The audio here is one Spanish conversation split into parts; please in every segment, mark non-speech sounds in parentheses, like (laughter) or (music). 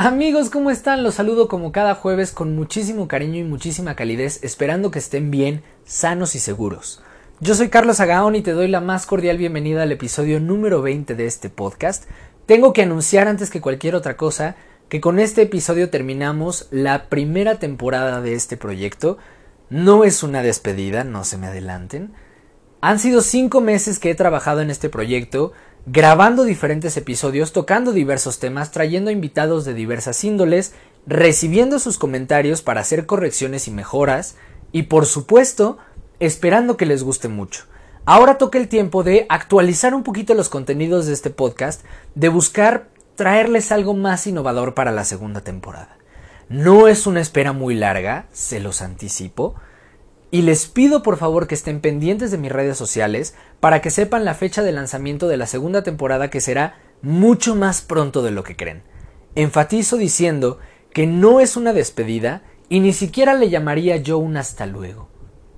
Amigos, ¿cómo están? Los saludo como cada jueves con muchísimo cariño y muchísima calidez, esperando que estén bien, sanos y seguros. Yo soy Carlos Agaón y te doy la más cordial bienvenida al episodio número 20 de este podcast. Tengo que anunciar antes que cualquier otra cosa que con este episodio terminamos la primera temporada de este proyecto. No es una despedida, no se me adelanten. Han sido cinco meses que he trabajado en este proyecto, grabando diferentes episodios, tocando diversos temas, trayendo invitados de diversas índoles, recibiendo sus comentarios para hacer correcciones y mejoras, y por supuesto, esperando que les guste mucho. Ahora toca el tiempo de actualizar un poquito los contenidos de este podcast, de buscar traerles algo más innovador para la segunda temporada. No es una espera muy larga, se los anticipo, y les pido por favor que estén pendientes de mis redes sociales para que sepan la fecha de lanzamiento de la segunda temporada que será mucho más pronto de lo que creen. Enfatizo diciendo que no es una despedida y ni siquiera le llamaría yo un hasta luego.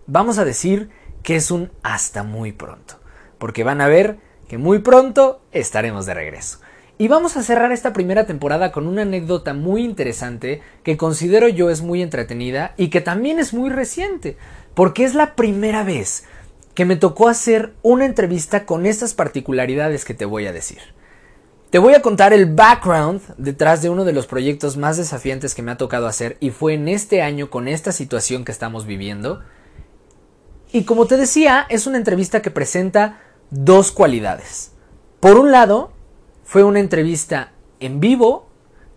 Vamos a decir que es un hasta muy pronto, porque van a ver que muy pronto estaremos de regreso. Y vamos a cerrar esta primera temporada con una anécdota muy interesante que considero yo es muy entretenida y que también es muy reciente, porque es la primera vez que me tocó hacer una entrevista con estas particularidades que te voy a decir. Te voy a contar el background detrás de uno de los proyectos más desafiantes que me ha tocado hacer y fue en este año con esta situación que estamos viviendo. Y como te decía, es una entrevista que presenta dos cualidades. Por un lado, fue una entrevista en vivo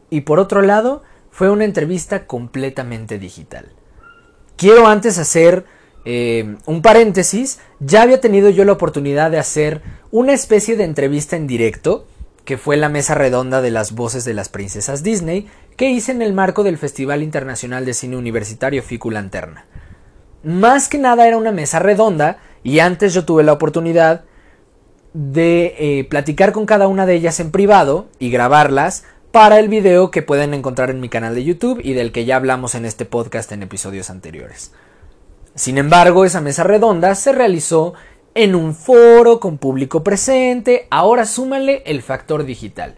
y por otro lado fue una entrevista completamente digital. Quiero antes hacer eh, un paréntesis, ya había tenido yo la oportunidad de hacer una especie de entrevista en directo, que fue la mesa redonda de las voces de las princesas Disney, que hice en el marco del Festival Internacional de Cine Universitario Ficu Lanterna. Más que nada era una mesa redonda y antes yo tuve la oportunidad de eh, platicar con cada una de ellas en privado y grabarlas para el video que pueden encontrar en mi canal de YouTube y del que ya hablamos en este podcast en episodios anteriores. Sin embargo, esa mesa redonda se realizó en un foro con público presente, ahora súmale el factor digital.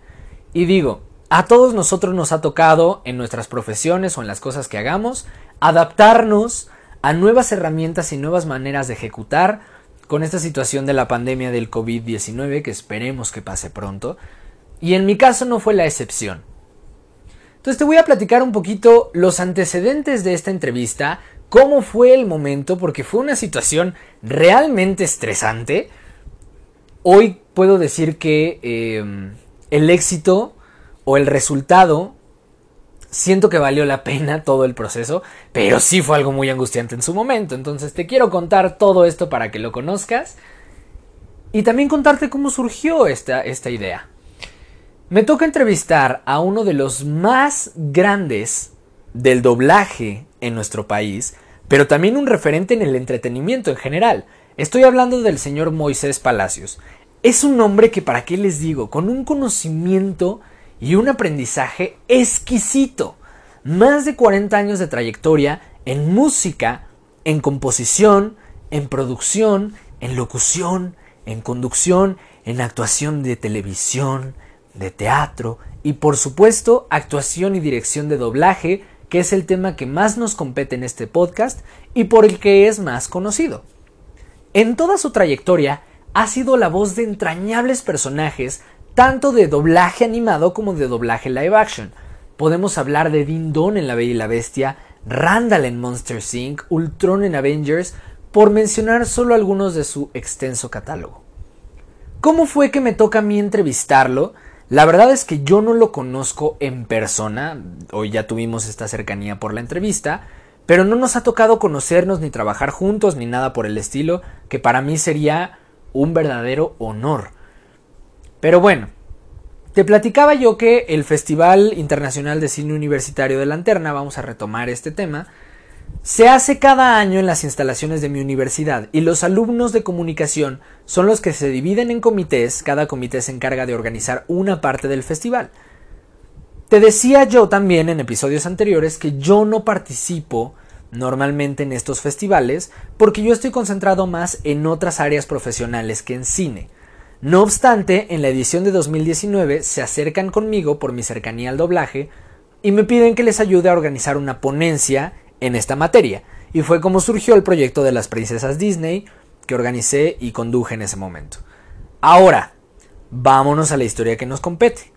Y digo, a todos nosotros nos ha tocado en nuestras profesiones o en las cosas que hagamos adaptarnos a nuevas herramientas y nuevas maneras de ejecutar con esta situación de la pandemia del COVID-19 que esperemos que pase pronto. Y en mi caso no fue la excepción. Entonces te voy a platicar un poquito los antecedentes de esta entrevista, cómo fue el momento, porque fue una situación realmente estresante. Hoy puedo decir que em, el éxito o el resultado siento que valió la pena todo el proceso, pero sí fue algo muy angustiante en su momento. Entonces te quiero contar todo esto para que lo conozcas y también contarte cómo surgió esta, esta idea. Me toca entrevistar a uno de los más grandes del doblaje en nuestro país, pero también un referente en el entretenimiento en general. Estoy hablando del señor Moisés Palacios. Es un hombre que, para qué les digo, con un conocimiento y un aprendizaje exquisito. Más de 40 años de trayectoria en música, en composición, en producción, en locución, en conducción, en actuación de televisión, de teatro y por supuesto actuación y dirección de doblaje, que es el tema que más nos compete en este podcast y por el que es más conocido. En toda su trayectoria ha sido la voz de entrañables personajes tanto de doblaje animado como de doblaje live action. Podemos hablar de Din Don en La Bella y la Bestia, Randall en Monster Inc., Ultron en Avengers, por mencionar solo algunos de su extenso catálogo. ¿Cómo fue que me toca a mí entrevistarlo? La verdad es que yo no lo conozco en persona, hoy ya tuvimos esta cercanía por la entrevista, pero no nos ha tocado conocernos ni trabajar juntos ni nada por el estilo, que para mí sería un verdadero honor. Pero bueno, te platicaba yo que el Festival Internacional de Cine Universitario de Lanterna, vamos a retomar este tema, se hace cada año en las instalaciones de mi universidad y los alumnos de comunicación son los que se dividen en comités, cada comité se encarga de organizar una parte del festival. Te decía yo también en episodios anteriores que yo no participo normalmente en estos festivales porque yo estoy concentrado más en otras áreas profesionales que en cine. No obstante, en la edición de 2019 se acercan conmigo por mi cercanía al doblaje y me piden que les ayude a organizar una ponencia en esta materia. Y fue como surgió el proyecto de las princesas Disney que organicé y conduje en ese momento. Ahora, vámonos a la historia que nos compete.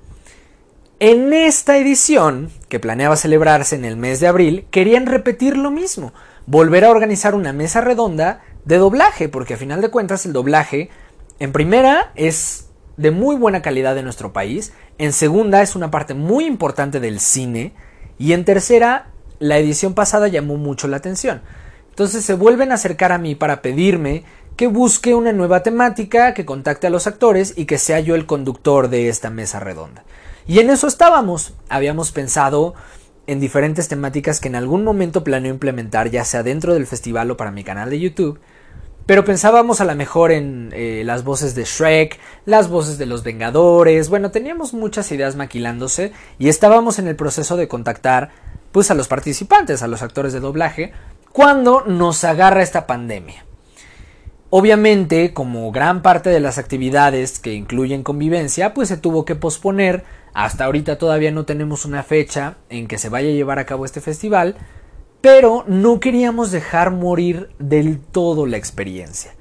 En esta edición, que planeaba celebrarse en el mes de abril, querían repetir lo mismo, volver a organizar una mesa redonda de doblaje, porque a final de cuentas el doblaje, en primera, es de muy buena calidad en nuestro país, en segunda, es una parte muy importante del cine, y en tercera, la edición pasada llamó mucho la atención. Entonces se vuelven a acercar a mí para pedirme que busque una nueva temática, que contacte a los actores y que sea yo el conductor de esta mesa redonda. Y en eso estábamos. Habíamos pensado en diferentes temáticas que en algún momento planeo implementar, ya sea dentro del festival o para mi canal de YouTube. Pero pensábamos a lo mejor en eh, las voces de Shrek, las voces de los Vengadores, bueno, teníamos muchas ideas maquilándose y estábamos en el proceso de contactar pues a los participantes, a los actores de doblaje, cuando nos agarra esta pandemia. Obviamente, como gran parte de las actividades que incluyen convivencia, pues se tuvo que posponer. Hasta ahorita todavía no tenemos una fecha en que se vaya a llevar a cabo este festival, pero no queríamos dejar morir del todo la experiencia.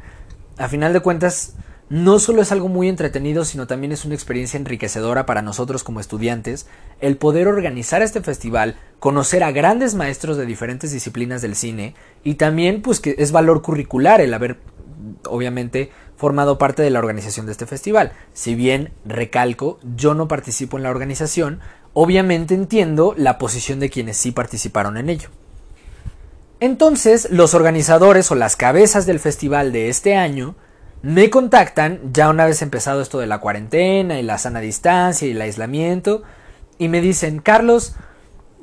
A final de cuentas, no solo es algo muy entretenido, sino también es una experiencia enriquecedora para nosotros como estudiantes el poder organizar este festival, conocer a grandes maestros de diferentes disciplinas del cine y también pues que es valor curricular el haber obviamente formado parte de la organización de este festival. Si bien, recalco, yo no participo en la organización, obviamente entiendo la posición de quienes sí participaron en ello. Entonces, los organizadores o las cabezas del festival de este año me contactan, ya una vez empezado esto de la cuarentena y la sana distancia y el aislamiento, y me dicen, Carlos,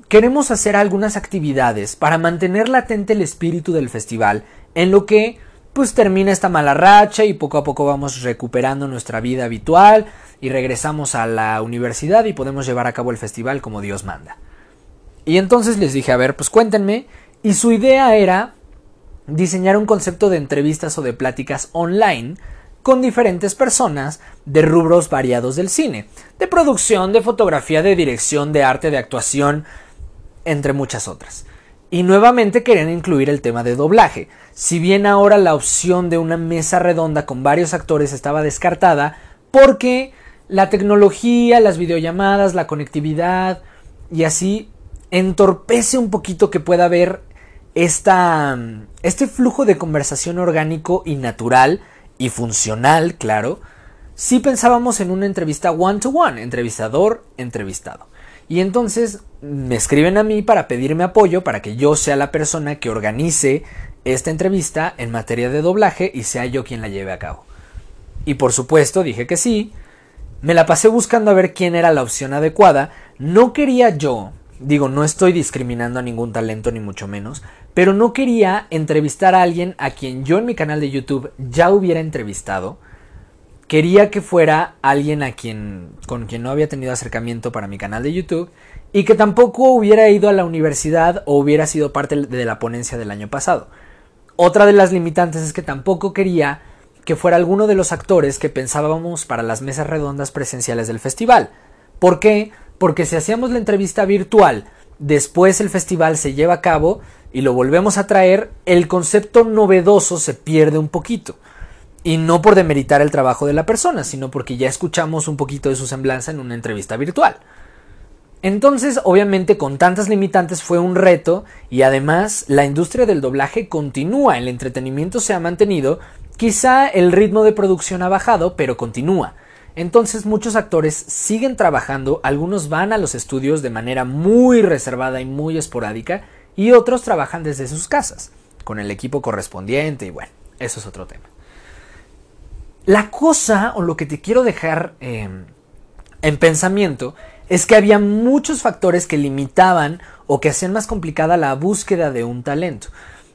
queremos hacer algunas actividades para mantener latente el espíritu del festival, en lo que pues termina esta mala racha y poco a poco vamos recuperando nuestra vida habitual y regresamos a la universidad y podemos llevar a cabo el festival como Dios manda. Y entonces les dije, a ver, pues cuéntenme. Y su idea era diseñar un concepto de entrevistas o de pláticas online con diferentes personas de rubros variados del cine, de producción, de fotografía, de dirección, de arte, de actuación, entre muchas otras. Y nuevamente querían incluir el tema de doblaje. Si bien ahora la opción de una mesa redonda con varios actores estaba descartada porque la tecnología, las videollamadas, la conectividad y así entorpece un poquito que pueda haber este flujo de conversación orgánico y natural y funcional, claro, si pensábamos en una entrevista one to one, entrevistador, entrevistado. Y entonces me escriben a mí para pedirme apoyo para que yo sea la persona que organice esta entrevista en materia de doblaje y sea yo quien la lleve a cabo. Y por supuesto dije que sí. Me la pasé buscando a ver quién era la opción adecuada. No quería yo, digo, no estoy discriminando a ningún talento ni mucho menos, pero no quería entrevistar a alguien a quien yo en mi canal de YouTube ya hubiera entrevistado quería que fuera alguien a quien con quien no había tenido acercamiento para mi canal de YouTube y que tampoco hubiera ido a la universidad o hubiera sido parte de la ponencia del año pasado. Otra de las limitantes es que tampoco quería que fuera alguno de los actores que pensábamos para las mesas redondas presenciales del festival. ¿Por qué? Porque si hacíamos la entrevista virtual, después el festival se lleva a cabo y lo volvemos a traer, el concepto novedoso se pierde un poquito. Y no por demeritar el trabajo de la persona, sino porque ya escuchamos un poquito de su semblanza en una entrevista virtual. Entonces, obviamente, con tantas limitantes fue un reto y además la industria del doblaje continúa, el entretenimiento se ha mantenido, quizá el ritmo de producción ha bajado, pero continúa. Entonces muchos actores siguen trabajando, algunos van a los estudios de manera muy reservada y muy esporádica y otros trabajan desde sus casas, con el equipo correspondiente y bueno, eso es otro tema. La cosa o lo que te quiero dejar em, en pensamiento es que había muchos factores que limitaban o que hacían más complicada la búsqueda de un talento.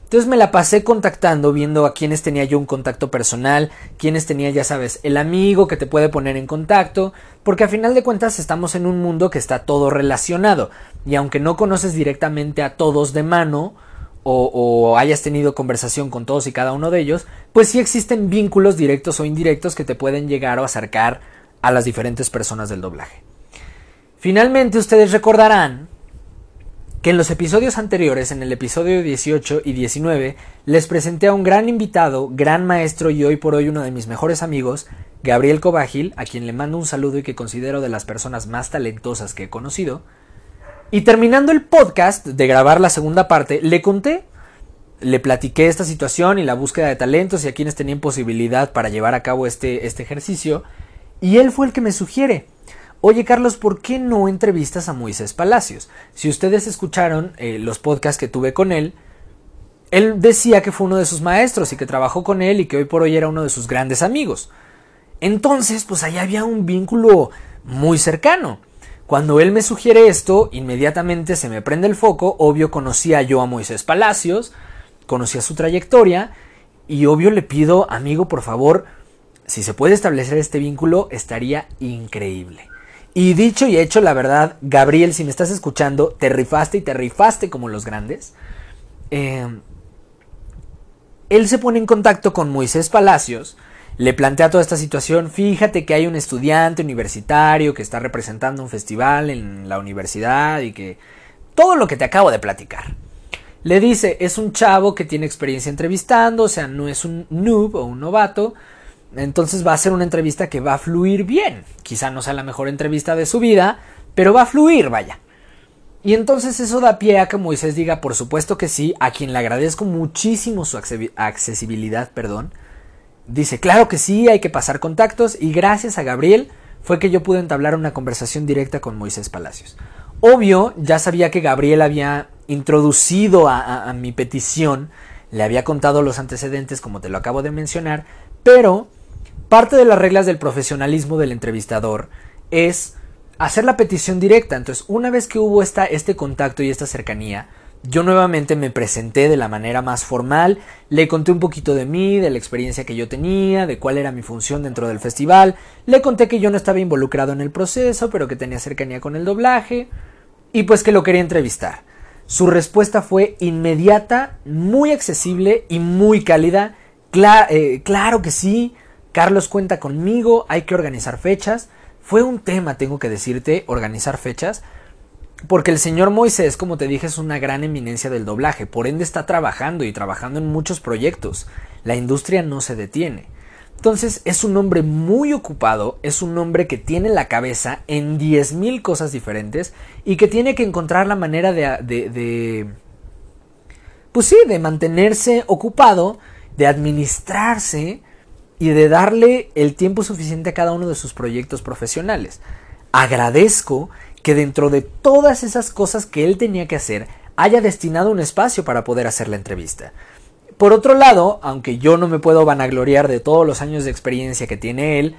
Entonces me la pasé contactando, viendo a quienes tenía yo un contacto personal, quienes tenía, ya sabes, el amigo que te puede poner en contacto, porque a final de cuentas estamos en un mundo que está todo relacionado, y aunque no conoces directamente a todos de mano, o, hayas tenido conversación con todos y cada uno de ellos, pues sí existen vínculos directos o indirectos que te pueden llegar o acercar a las diferentes personas del doblaje. Finalmente ustedes recordarán que en los episodios anteriores, en el episodio 18 y 19, les presenté a un gran invitado, gran maestro y hoy por hoy uno de mis mejores amigos, Gabriel Cobágil, a quien le mando un saludo y que considero de las personas más talentosas que he conocido. Y terminando el podcast de grabar la segunda parte, le conté, le platiqué esta situación y la búsqueda de talentos y a quienes tenían posibilidad para llevar a cabo este, este ejercicio, y él fue el que me sugiere, Oye Carlos, ¿por qué no entrevistas a Moisés Palacios? Si ustedes escucharon eh, los podcasts que tuve con él, él decía que fue uno de sus maestros y que trabajó con él y que hoy por hoy era uno de sus grandes amigos. Entonces, pues ahí había un vínculo muy cercano. Cuando él me sugiere esto, inmediatamente se me prende el foco, obvio conocía yo a Moisés Palacios, conocía su trayectoria y obvio le pido, amigo, por favor, si se puede establecer este vínculo, estaría increíble. Y dicho y hecho, la verdad, Gabriel, si me estás escuchando, te rifaste y te rifaste como los grandes. Eh, él se pone en contacto con Moisés Palacios, le plantea toda esta situación, fíjate que hay un estudiante universitario que está representando un festival en la universidad y que todo lo que te acabo de platicar. Le dice, es un chavo que tiene experiencia entrevistando, o sea, no es un noob o un novato, entonces va a ser una entrevista que va a fluir bien. Quizá no sea la mejor entrevista de su vida, pero va a fluir, vaya. Y entonces eso da pie a que Moisés diga, por supuesto que sí, a quien le agradezco muchísimo su accesibilidad, perdón. Dice, claro que sí, hay que pasar contactos y gracias a Gabriel fue que yo pude entablar una conversación directa con Moisés Palacios. Obvio, ya sabía que Gabriel había introducido a, mi petición, le había contado los antecedentes como te lo acabo de mencionar, pero Parte de las reglas del profesionalismo del entrevistador es hacer la petición directa. Entonces, una vez que hubo esta, este contacto y esta cercanía, yo nuevamente me presenté de la manera más formal, le conté un poquito de mí, de la experiencia que yo tenía, de cuál era mi función dentro del festival, le conté que yo no estaba involucrado en el proceso, pero que tenía cercanía con el doblaje, y pues que lo quería entrevistar. Su respuesta fue inmediata, muy accesible y muy cálida. Eh, claro que sí, Carlos cuenta conmigo, hay que organizar fechas. Fue un tema, tengo que decirte, organizar fechas, porque el señor Moisés, como te dije, es una gran eminencia del doblaje, por ende está trabajando y trabajando en muchos proyectos. La industria no se detiene. Entonces es un hombre muy ocupado, es un hombre que tiene la cabeza en 10.000 cosas diferentes y que tiene que encontrar la manera de, de, de... Pues sí, de mantenerse ocupado, de administrarse y de darle el tiempo suficiente a cada uno de sus proyectos profesionales. Agradezco que dentro de todas esas cosas que él tenía que hacer haya destinado un espacio para poder hacer la entrevista. Por otro lado, aunque yo no me puedo vanagloriar de todos los años de experiencia que tiene él,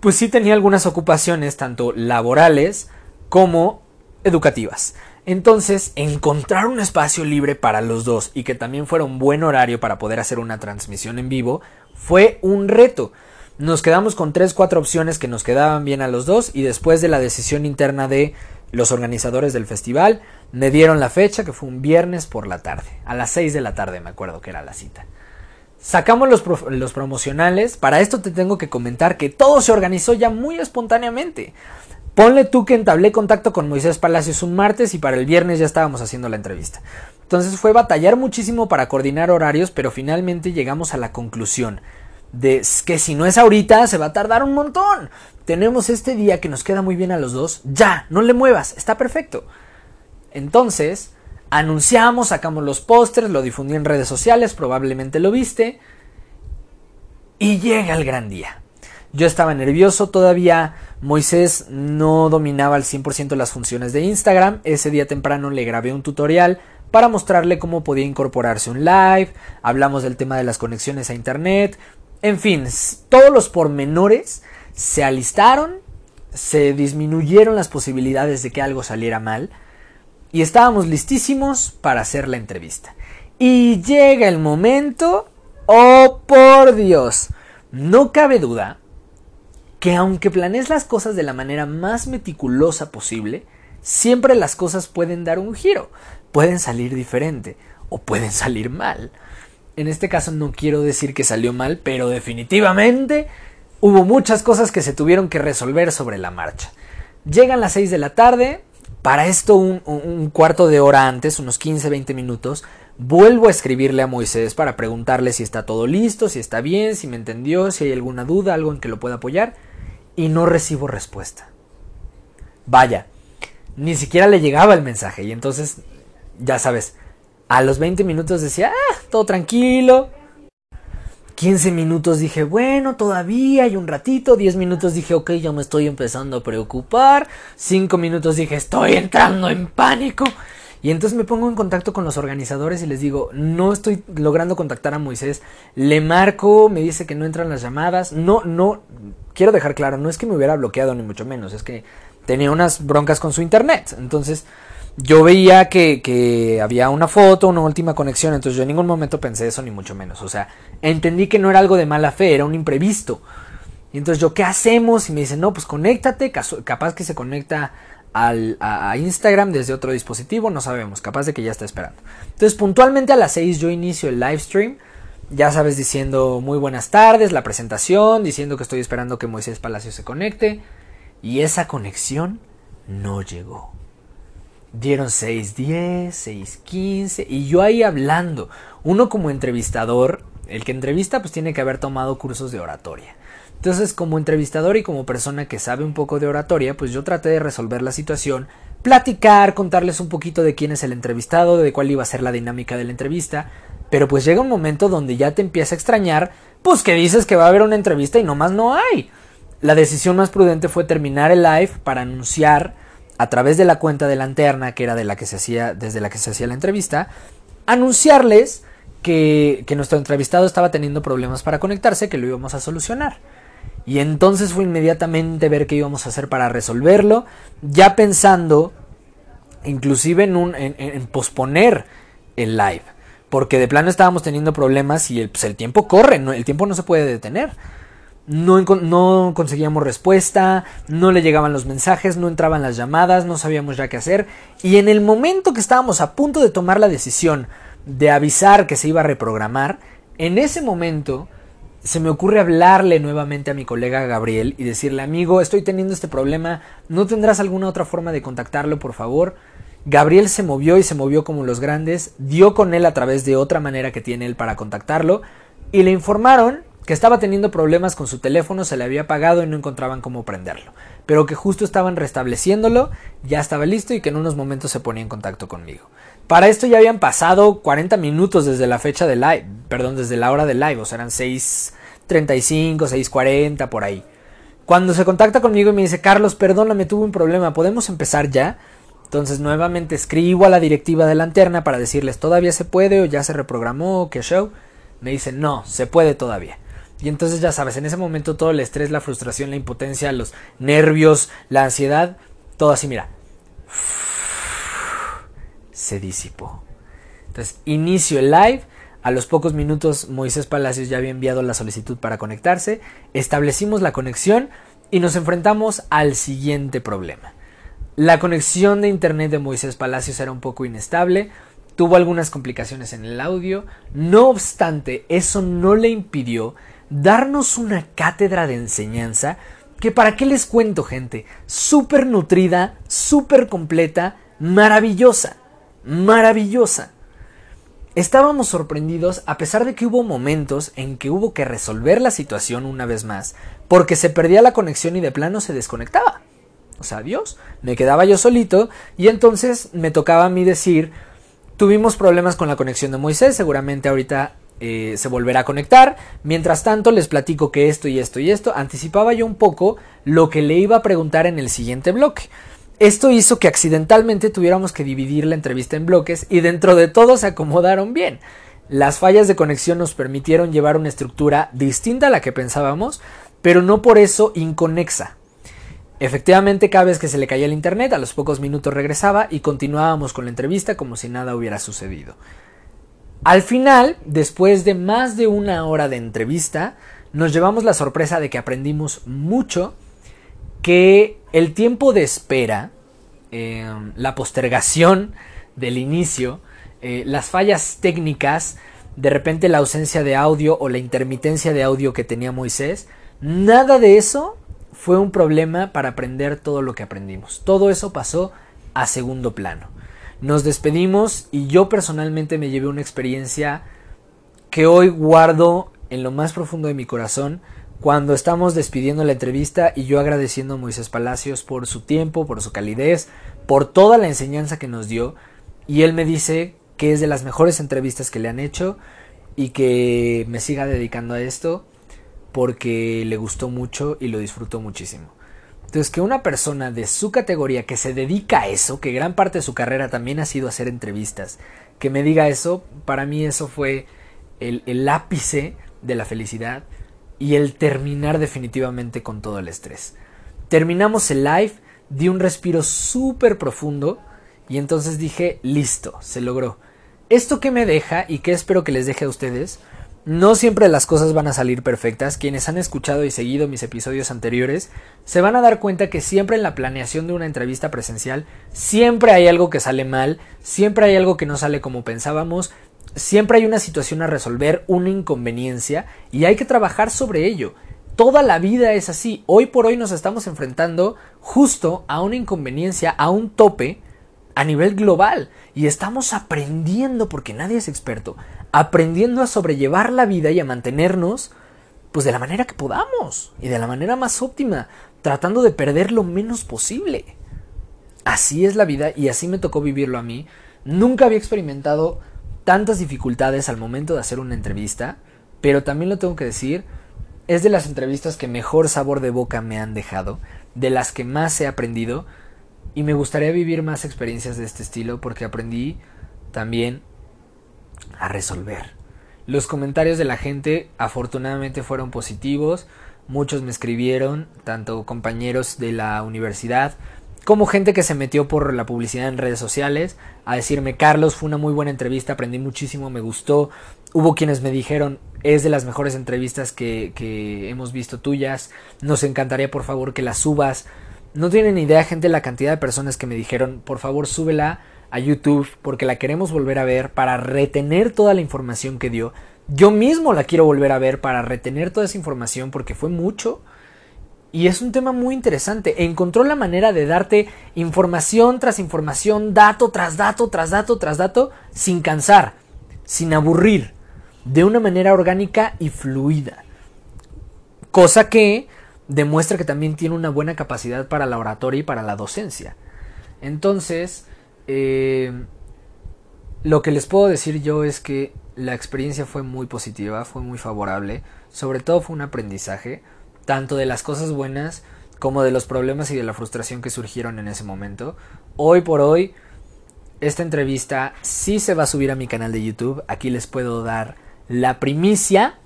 pues sí tenía algunas ocupaciones tanto laborales como educativas. Entonces, encontrar un espacio libre para los dos y que también fuera un buen horario para poder hacer una transmisión en vivo fue un reto. Nos quedamos con tres, cuatro opciones que nos quedaban bien a los dos y después de la decisión interna de los organizadores del festival, me dieron la fecha que fue un viernes por la tarde, a las 6 de la tarde me acuerdo que era la cita. Sacamos los, los promocionales, para esto te tengo que comentar que todo se organizó ya muy espontáneamente. Ponle tú que entablé contacto con Moisés Palacios un martes y para el viernes ya estábamos haciendo la entrevista. Entonces fue batallar muchísimo para coordinar horarios, pero finalmente llegamos a la conclusión de que si no es ahorita se va a tardar un montón. Tenemos este día que nos queda muy bien a los dos. Ya, no le muevas, está perfecto. Entonces, anunciamos, sacamos los pósters, lo difundí en redes sociales, probablemente lo viste. Y llega el gran día. Yo estaba nervioso todavía. Moisés no dominaba al 100% las funciones de Instagram. Ese día temprano le grabé un tutorial para mostrarle cómo podía incorporarse un live. Hablamos del tema de las conexiones a internet. En fin, todos los pormenores se alistaron, se disminuyeron las posibilidades de que algo saliera mal y estábamos listísimos para hacer la entrevista. Y llega el momento, oh por Dios, no cabe duda que aunque planees las cosas de la manera más meticulosa posible, siempre las cosas pueden dar un giro, pueden salir diferente o pueden salir mal. En este caso no quiero decir que salió mal, pero definitivamente hubo muchas cosas que se tuvieron que resolver sobre la marcha. Llegan las 6 de la tarde, Para esto, un, cuarto de hora antes, unos 15, 20 minutos, vuelvo a escribirle a Moisés para preguntarle si está todo listo, si está bien, si me entendió, si hay alguna duda, algo en que lo pueda apoyar, y no recibo respuesta. Vaya, ni siquiera le llegaba el mensaje, y entonces, ya sabes, a los 20 minutos decía, ah, todo tranquilo, 15 minutos dije, bueno, todavía hay un ratito. 10 minutos dije, ok, ya me estoy empezando a preocupar. 5 minutos dije, estoy entrando en pánico. Y entonces me pongo en contacto con los organizadores y les digo, no estoy logrando contactar a Moisés. Le marco, me dice que no entran las llamadas. No, no, quiero dejar claro, no es que me hubiera bloqueado ni mucho menos, es que tenía unas broncas con su internet. Entonces yo veía que, había una foto, una última conexión, entonces yo en ningún momento pensé eso, ni mucho menos. O sea, entendí que no era algo de mala fe, era un imprevisto. Y entonces yo, ¿qué hacemos? Y me dicen, no, pues conéctate, capaz que se conecta al, a, Instagram desde otro dispositivo, no sabemos, capaz de que ya está esperando. Entonces puntualmente a las 6 yo inicio el live stream, ya sabes, diciendo muy buenas tardes, la presentación, diciendo que estoy esperando que Moisés Palacio se conecte. Y esa conexión no llegó. Dieron 6.10, 6.15 y yo ahí hablando. Uno como entrevistador, el que entrevista pues tiene que haber tomado cursos de oratoria. Entonces como entrevistador y como persona que sabe un poco de oratoria, pues yo traté de resolver la situación, platicar, contarles un poquito de quién es el entrevistado, de cuál iba a ser la dinámica de la entrevista, pero pues llega un momento donde ya te empieza a extrañar, pues que dices que va a haber una entrevista y nomás no hay. La decisión más prudente fue terminar el live para anunciar a través de la cuenta de Lanterna, que era de la que se hacía, desde la que se hacía la entrevista, anunciarles que, que nuestro entrevistado estaba teniendo problemas para conectarse, que lo íbamos a solucionar. Y entonces fue inmediatamente ver qué íbamos a hacer para resolverlo, ya pensando inclusive en, un, en, posponer el live, porque de plano estábamos teniendo problemas y el, pues el tiempo corre, el tiempo no se puede detener no, conseguíamos respuesta, no le llegaban los mensajes, no entraban las llamadas, no sabíamos ya qué hacer. Y en el momento que estábamos a punto de tomar la decisión de avisar que se iba a reprogramar, en ese momento se me ocurre hablarle nuevamente a mi colega Gabriel y decirle, amigo, estoy teniendo este problema, ¿no tendrás alguna otra forma de contactarlo, por favor? Gabriel se movió y se movió como los grandes, dio con él a través de otra manera que tiene él para contactarlo y le informaron que estaba teniendo problemas con su teléfono, se le había apagado y no encontraban cómo prenderlo, pero que justo estaban restableciéndolo, ya estaba listo y que en unos momentos se ponía en contacto conmigo. Para esto ya habían pasado 40 minutos desde la fecha de live, perdón, desde la hora del live, o sea, eran 6.35, 6.40 por ahí. Cuando se contacta conmigo y me dice, Carlos, perdóname, tuve un problema, ¿podemos empezar ya? Entonces nuevamente escribo a la directiva de Lanterna para decirles, ¿todavía se puede o ya se reprogramó qué show? Me dicen, no, se puede todavía. Y entonces ya sabes, en ese momento todo el estrés, la frustración, la impotencia, los nervios, la ansiedad, todo así, mira, se disipó. Entonces inicio el live. A los pocos minutos Moisés Palacios ya había enviado la solicitud para conectarse. Establecimos la conexión y nos enfrentamos al siguiente problema. La conexión de internet de Moisés Palacios era un poco inestable, tuvo algunas complicaciones en el audio, no obstante, eso no le impidió darnos una cátedra de enseñanza que para qué les cuento gente, súper nutrida, súper completa, maravillosa, maravillosa. Estábamos sorprendidos a pesar de que hubo momentos en que hubo que resolver la situación una vez más, porque se perdía la conexión y de plano se desconectaba. O sea, adiós, me quedaba yo solito y entonces me tocaba a mí decir, tuvimos problemas con la conexión de Moisés, seguramente ahorita eh, se volverá a conectar. Mientras tanto, les platico que esto y esto y esto. Anticipaba yo un poco lo que le iba a preguntar en el siguiente bloque. Esto hizo que accidentalmente tuviéramos que dividir la entrevista en bloques y dentro de todo se acomodaron bien. Las fallas de conexión nos permitieron llevar una estructura distinta a la que pensábamos, pero no por eso inconexa. Efectivamente, cada vez que se le caía el internet, a los pocos minutos regresaba y continuábamos con la entrevista como si nada hubiera sucedido. Al final, después de más de una hora de entrevista, nos llevamos la sorpresa de que aprendimos mucho, que el tiempo de espera, em, la postergación del inicio, eh, las fallas técnicas, de repente la ausencia de audio o la intermitencia de audio que tenía Moisés, nada de eso fue un problema para aprender todo lo que aprendimos. Todo eso pasó a segundo plano. Nos despedimos y yo personalmente me llevé una experiencia que hoy guardo en lo más profundo de mi corazón cuando estamos despidiendo la entrevista y yo agradeciendo a Moisés Palacios por su tiempo, por su calidez, por toda la enseñanza que nos dio y él me dice que es de las mejores entrevistas que le han hecho y que me siga dedicando a esto porque le gustó mucho y lo disfrutó muchísimo. Entonces, que una persona de su categoría que se dedica a eso, que gran parte de su carrera también ha sido hacer entrevistas, que me diga eso, para mí eso fue el, ápice de la felicidad y el terminar definitivamente con todo el estrés. Terminamos el live, di un respiro súper profundo y entonces dije, listo, se logró. Esto que me deja y que espero que les deje a ustedes, no siempre las cosas van a salir perfectas. Quienes han escuchado y seguido mis episodios anteriores se van a dar cuenta que siempre en la planeación de una entrevista presencial siempre hay algo que sale mal, siempre hay algo que no sale como pensábamos, siempre hay una situación a resolver, una inconveniencia y hay que trabajar sobre ello. Toda la vida es así. Hoy por hoy nos estamos enfrentando justo a una inconveniencia, a un tope a nivel global y estamos aprendiendo, porque nadie es experto, aprendiendo a sobrellevar la vida y a mantenernos pues de la manera que podamos y de la manera más óptima, tratando de perder lo menos posible. Así es la vida y así me tocó vivirlo a mí. Nunca había experimentado tantas dificultades al momento de hacer una entrevista, pero también lo tengo que decir, es de las entrevistas que mejor sabor de boca me han dejado, de las que más he aprendido, y me gustaría vivir más experiencias de este estilo porque aprendí también a resolver. Los comentarios de la gente afortunadamente fueron positivos, muchos me escribieron, tanto compañeros de la universidad como gente que se metió por la publicidad en redes sociales a decirme Carlos fue una muy buena entrevista, aprendí muchísimo, me gustó. Hubo quienes me dijeron es de las mejores entrevistas que, que hemos visto tuyas, nos encantaría por favor que las subas. No tienen idea, gente, la cantidad de personas que me dijeron, por favor, súbela a YouTube porque la queremos volver a ver para retener toda la información que dio. Yo mismo la quiero volver a ver para retener toda esa información porque fue mucho. Y es un tema muy interesante. Encontró la manera de darte información tras información, dato tras dato, tras dato, tras dato, sin cansar, sin aburrir, de una manera orgánica y fluida. Cosa que demuestra que también tiene una buena capacidad para la oratoria y para la docencia. Entonces, eh, lo que les puedo decir yo es que la experiencia fue muy positiva, fue muy favorable, sobre todo fue un aprendizaje, tanto de las cosas buenas como de los problemas y de la frustración que surgieron en ese momento. Hoy por hoy, esta entrevista sí se va a subir a mi canal de YouTube, aquí les puedo dar la primicia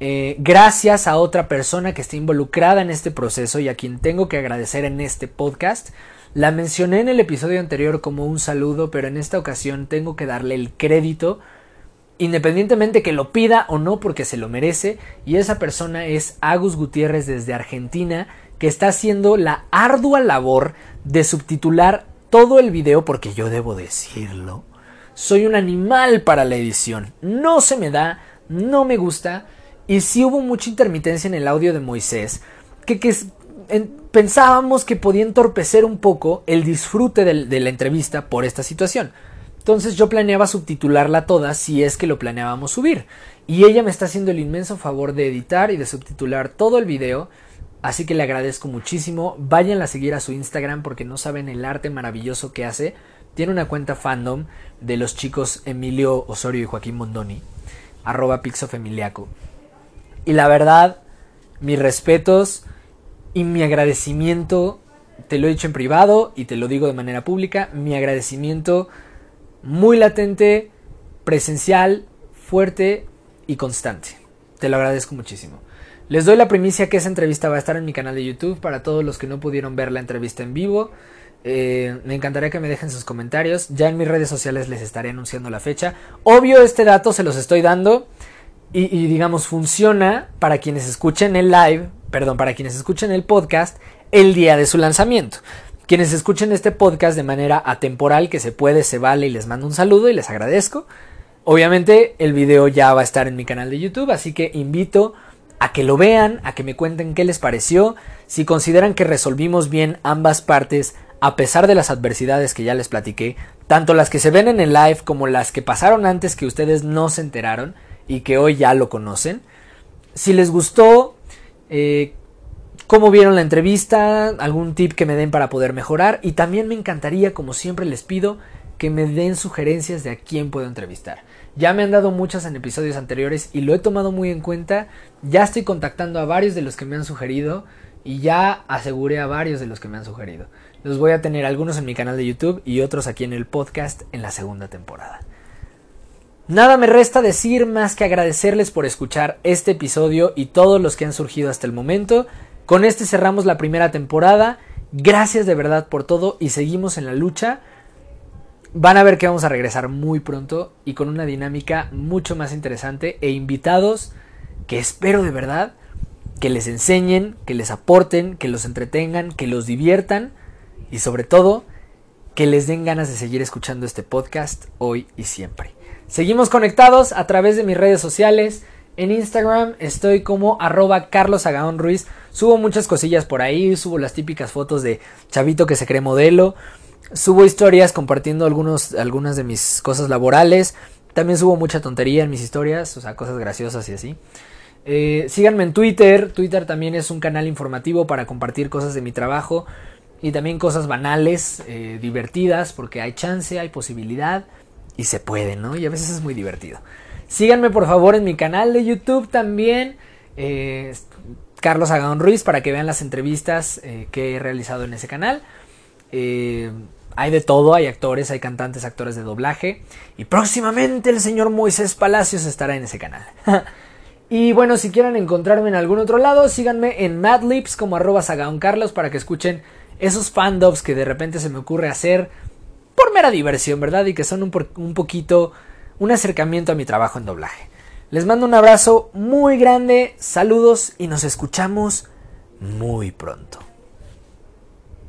eh, gracias a otra persona que está involucrada en este proceso y a quien tengo que agradecer en este podcast. La mencioné en el episodio anterior como un saludo, pero en esta ocasión tengo que darle el crédito, independientemente que lo pida o no, porque se lo merece, y esa persona es Agus Gutiérrez desde Argentina, que está haciendo la ardua labor de subtitular todo el video, porque yo debo decirlo, soy un animal para la edición, no se me da, no me gusta, y sí hubo mucha intermitencia en el audio de Moisés, que, pensábamos que podía entorpecer un poco el disfrute de la entrevista por esta situación. Entonces yo planeaba subtitularla toda si es que lo planeábamos subir. Y ella me está haciendo el inmenso favor de editar y de subtitular todo el video. Así que le agradezco muchísimo. Vayan a seguir a su Instagram porque no saben el arte maravilloso que hace. Tiene una cuenta fandom de los chicos Emilio Osorio y Joaquín Mondoni. Arroba pixofemiliaco. Y la verdad, mis respetos y mi agradecimiento, te lo he dicho en privado y te lo digo de manera pública, mi agradecimiento muy latente, presencial, fuerte y constante. Te lo agradezco muchísimo. Les doy la primicia que esa entrevista va a estar en mi canal de YouTube para todos los que no pudieron ver la entrevista en vivo. Eh, me encantaría que me dejen sus comentarios. Ya en mis redes sociales les estaré anunciando la fecha. Obvio, este dato se los estoy dando y, digamos funciona para quienes escuchen el live, perdón, para quienes escuchen el podcast el día de su lanzamiento. Quienes escuchen este podcast de manera atemporal, que se puede, se vale y les mando un saludo y les agradezco. Obviamente el video ya va a estar en mi canal de YouTube, así que invito a que lo vean, a que me cuenten qué les pareció, si consideran que resolvimos bien ambas partes a pesar de las adversidades que ya les platiqué, tanto las que se ven en el live como las que pasaron antes que ustedes no se enteraron y que hoy ya lo conocen. Si les gustó, eh, cómo vieron la entrevista, algún tip que me den para poder mejorar y también me encantaría, como siempre les pido, que me den sugerencias de a quién puedo entrevistar. Ya me han dado muchas en episodios anteriores y lo he tomado muy en cuenta. Ya estoy contactando a varios de los que me han sugerido y ya aseguré a varios de los que me han sugerido. Los voy a tener algunos en mi canal de YouTube y otros aquí en el podcast en la segunda temporada. Nada me resta decir más que agradecerles por escuchar este episodio y todos los que han surgido hasta el momento. Con este cerramos la primera temporada. Gracias de verdad por todo y seguimos en la lucha. Van a ver que vamos a regresar muy pronto y con una dinámica mucho más interesante e invitados que espero de verdad que les enseñen, que les aporten, que los entretengan, que los diviertan y sobre todo que les den ganas de seguir escuchando este podcast hoy y siempre. Seguimos conectados a través de mis redes sociales. En Instagram estoy como arroba Carlos Ruiz. Subo muchas cosillas por ahí, subo las típicas fotos de chavito que se cree modelo. Subo historias compartiendo algunos, algunas de mis cosas laborales. También subo mucha tontería en mis historias, o sea, cosas graciosas y así. Eh, síganme en Twitter. Twitter también es un canal informativo para compartir cosas de mi trabajo y también cosas banales, eh, divertidas, porque hay chance, hay posibilidad y se puede, ¿no? Y a veces es muy divertido. Síganme por favor en mi canal de YouTube también. Eh, Carlos Agadón Ruiz para que vean las entrevistas eh, que he realizado en ese canal. Eh, hay de todo, hay actores, hay cantantes, actores de doblaje. Y próximamente el señor Moisés Palacios estará en ese canal. (laughs) y bueno, si quieren encontrarme en algún otro lado, síganme en Madlips como arroba Carlos para que escuchen esos fandubs que de repente se me ocurre hacer por mera diversión, ¿verdad? Y que son un, un poquito un acercamiento a mi trabajo en doblaje. Les mando un abrazo muy grande, saludos y nos escuchamos muy pronto.